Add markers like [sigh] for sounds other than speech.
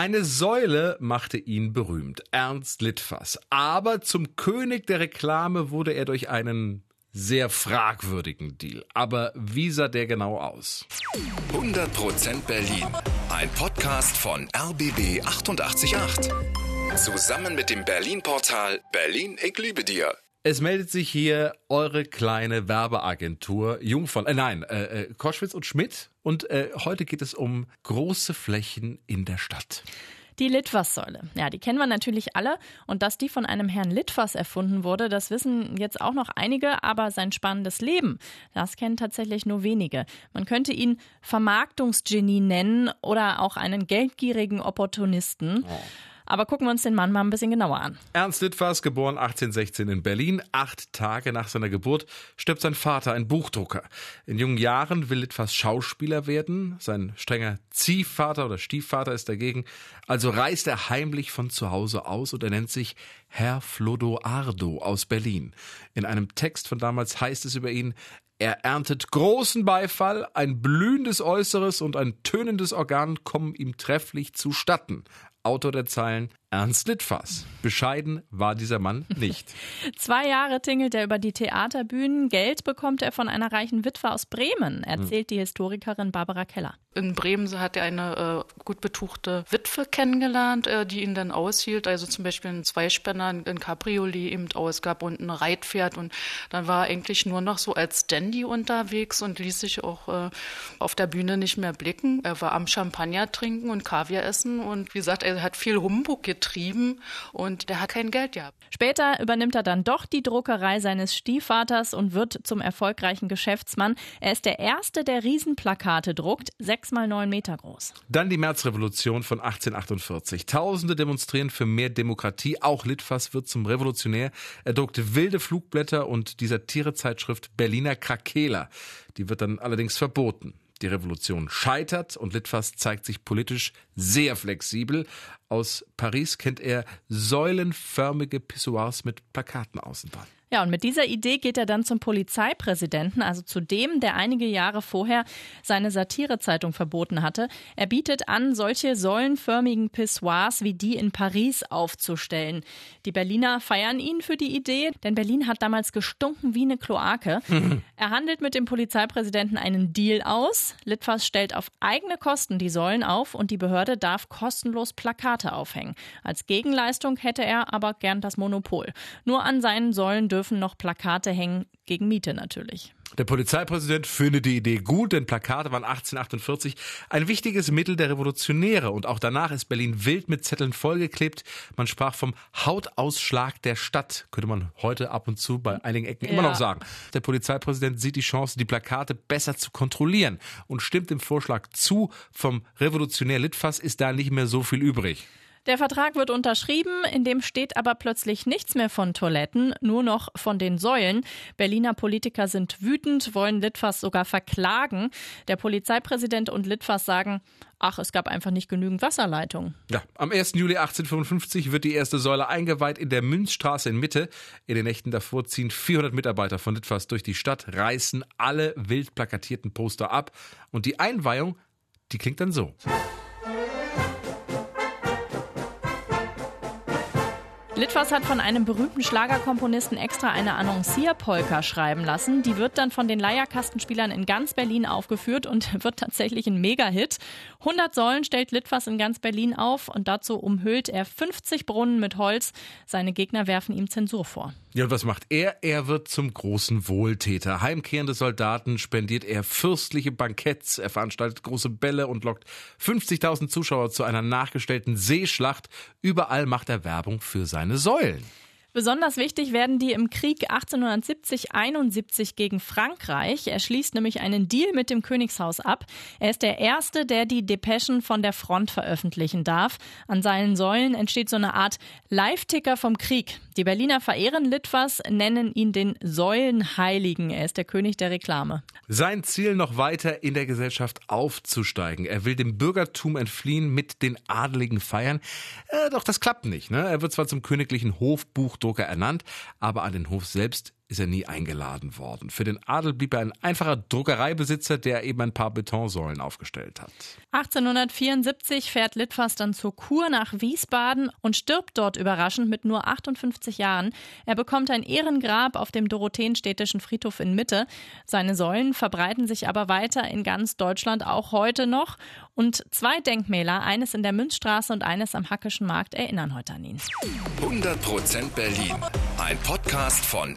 Eine Säule machte ihn berühmt, Ernst Littfass. Aber zum König der Reklame wurde er durch einen sehr fragwürdigen Deal. Aber wie sah der genau aus? 100% Berlin. Ein Podcast von RBB 888. Zusammen mit dem Berlin-Portal Berlin, ich liebe dir. Es meldet sich hier eure kleine Werbeagentur Jungfern, äh, nein, äh, äh, Koschwitz und Schmidt. Und äh, heute geht es um große Flächen in der Stadt. Die Litfaßsäule. Ja, die kennen wir natürlich alle. Und dass die von einem Herrn Litfaß erfunden wurde, das wissen jetzt auch noch einige. Aber sein spannendes Leben, das kennen tatsächlich nur wenige. Man könnte ihn Vermarktungsgenie nennen oder auch einen geldgierigen Opportunisten. Oh. Aber gucken wir uns den Mann mal ein bisschen genauer an. Ernst Litwas, geboren 1816 in Berlin. Acht Tage nach seiner Geburt stirbt sein Vater, ein Buchdrucker. In jungen Jahren will Litwas Schauspieler werden. Sein strenger Ziehvater oder Stiefvater ist dagegen. Also reist er heimlich von zu Hause aus und er nennt sich Herr Flodoardo aus Berlin. In einem Text von damals heißt es über ihn, er erntet großen Beifall, ein blühendes Äußeres und ein tönendes Organ kommen ihm trefflich zustatten. Autor der Zeilen Ernst Littfass. Bescheiden war dieser Mann nicht. [laughs] Zwei Jahre tingelt er über die Theaterbühnen. Geld bekommt er von einer reichen Witwe aus Bremen, erzählt hm. die Historikerin Barbara Keller. In Bremen hat er eine äh, gut betuchte Witwe kennengelernt, äh, die ihn dann aushielt. Also zum Beispiel ein Zweispänner, ein Cabriolet eben ausgab und ein Reitpferd. Und dann war er eigentlich nur noch so als Dandy unterwegs und ließ sich auch äh, auf der Bühne nicht mehr blicken. Er war am Champagner trinken und Kaviar essen. Und wie gesagt, er hat viel Humbug getrieben und der hat kein Geld gehabt. Später übernimmt er dann doch die Druckerei seines Stiefvaters und wird zum erfolgreichen Geschäftsmann. Er ist der Erste, der Riesenplakate druckt, sechs mal neun Meter groß. Dann die Märzrevolution von 1848. Tausende demonstrieren für mehr Demokratie. Auch Litfaß wird zum Revolutionär. Er druckt wilde Flugblätter und die Satirezeitschrift Berliner Krakela. Die wird dann allerdings verboten. Die Revolution scheitert und Litfaß zeigt sich politisch sehr flexibel. Aus Paris kennt er säulenförmige Pissoirs mit Plakaten außen dran. Ja, und mit dieser Idee geht er dann zum Polizeipräsidenten, also zu dem, der einige Jahre vorher seine Satirezeitung verboten hatte. Er bietet an, solche säulenförmigen Pissoirs wie die in Paris aufzustellen. Die Berliner feiern ihn für die Idee, denn Berlin hat damals gestunken wie eine Kloake. [laughs] er handelt mit dem Polizeipräsidenten einen Deal aus. Litfaß stellt auf eigene Kosten die Säulen auf und die Behörde darf kostenlos Plakate aufhängen. Als Gegenleistung hätte er aber gern das Monopol. Nur an seinen Säulen dürfen dürfen noch Plakate hängen, gegen Miete natürlich. Der Polizeipräsident findet die Idee gut, denn Plakate waren 1848 ein wichtiges Mittel der Revolutionäre und auch danach ist Berlin wild mit Zetteln vollgeklebt. Man sprach vom Hautausschlag der Stadt, könnte man heute ab und zu bei einigen Ecken ja. immer noch sagen. Der Polizeipräsident sieht die Chance, die Plakate besser zu kontrollieren und stimmt dem Vorschlag zu. Vom Revolutionär Litfass ist da nicht mehr so viel übrig. Der Vertrag wird unterschrieben, in dem steht aber plötzlich nichts mehr von Toiletten, nur noch von den Säulen. Berliner Politiker sind wütend, wollen Litfaß sogar verklagen. Der Polizeipräsident und Litfaß sagen, ach, es gab einfach nicht genügend Wasserleitungen. Ja, am 1. Juli 1855 wird die erste Säule eingeweiht in der Münzstraße in Mitte. In den Nächten davor ziehen 400 Mitarbeiter von Litfaß durch die Stadt, reißen alle wild plakatierten Poster ab und die Einweihung, die klingt dann so. Litwas hat von einem berühmten Schlagerkomponisten extra eine Annoncierpolka schreiben lassen. Die wird dann von den Leierkastenspielern in ganz Berlin aufgeführt und [laughs] wird tatsächlich ein Mega-Hit. 100 Säulen stellt Litwas in ganz Berlin auf und dazu umhüllt er 50 Brunnen mit Holz. Seine Gegner werfen ihm Zensur vor. Ja, und was macht er? Er wird zum großen Wohltäter. Heimkehrende Soldaten spendiert er fürstliche Banketts, er veranstaltet große Bälle und lockt 50.000 Zuschauer zu einer nachgestellten Seeschlacht. Überall macht er Werbung für seine Säulen. Besonders wichtig werden die im Krieg 1870-71 gegen Frankreich. Er schließt nämlich einen Deal mit dem Königshaus ab. Er ist der Erste, der die Depeschen von der Front veröffentlichen darf. An seinen Säulen entsteht so eine Art Live-Ticker vom Krieg. Die Berliner verehren Litwas, nennen ihn den Säulenheiligen. Er ist der König der Reklame. Sein Ziel noch weiter in der Gesellschaft aufzusteigen. Er will dem Bürgertum entfliehen, mit den Adeligen feiern. Äh, doch das klappt nicht. Ne? Er wird zwar zum königlichen Hofbuchdrucker ernannt, aber an den Hof selbst ist er nie eingeladen worden. Für den Adel blieb er ein einfacher Druckereibesitzer, der eben ein paar Betonsäulen aufgestellt hat. 1874 fährt Litfas dann zur Kur nach Wiesbaden und stirbt dort überraschend mit nur 58 Jahren. Er bekommt ein Ehrengrab auf dem Dorotheenstädtischen Friedhof in Mitte. Seine Säulen verbreiten sich aber weiter in ganz Deutschland auch heute noch. Und zwei Denkmäler, eines in der Münzstraße und eines am Hackischen Markt, erinnern heute an ihn. 100% Berlin. Ein Podcast von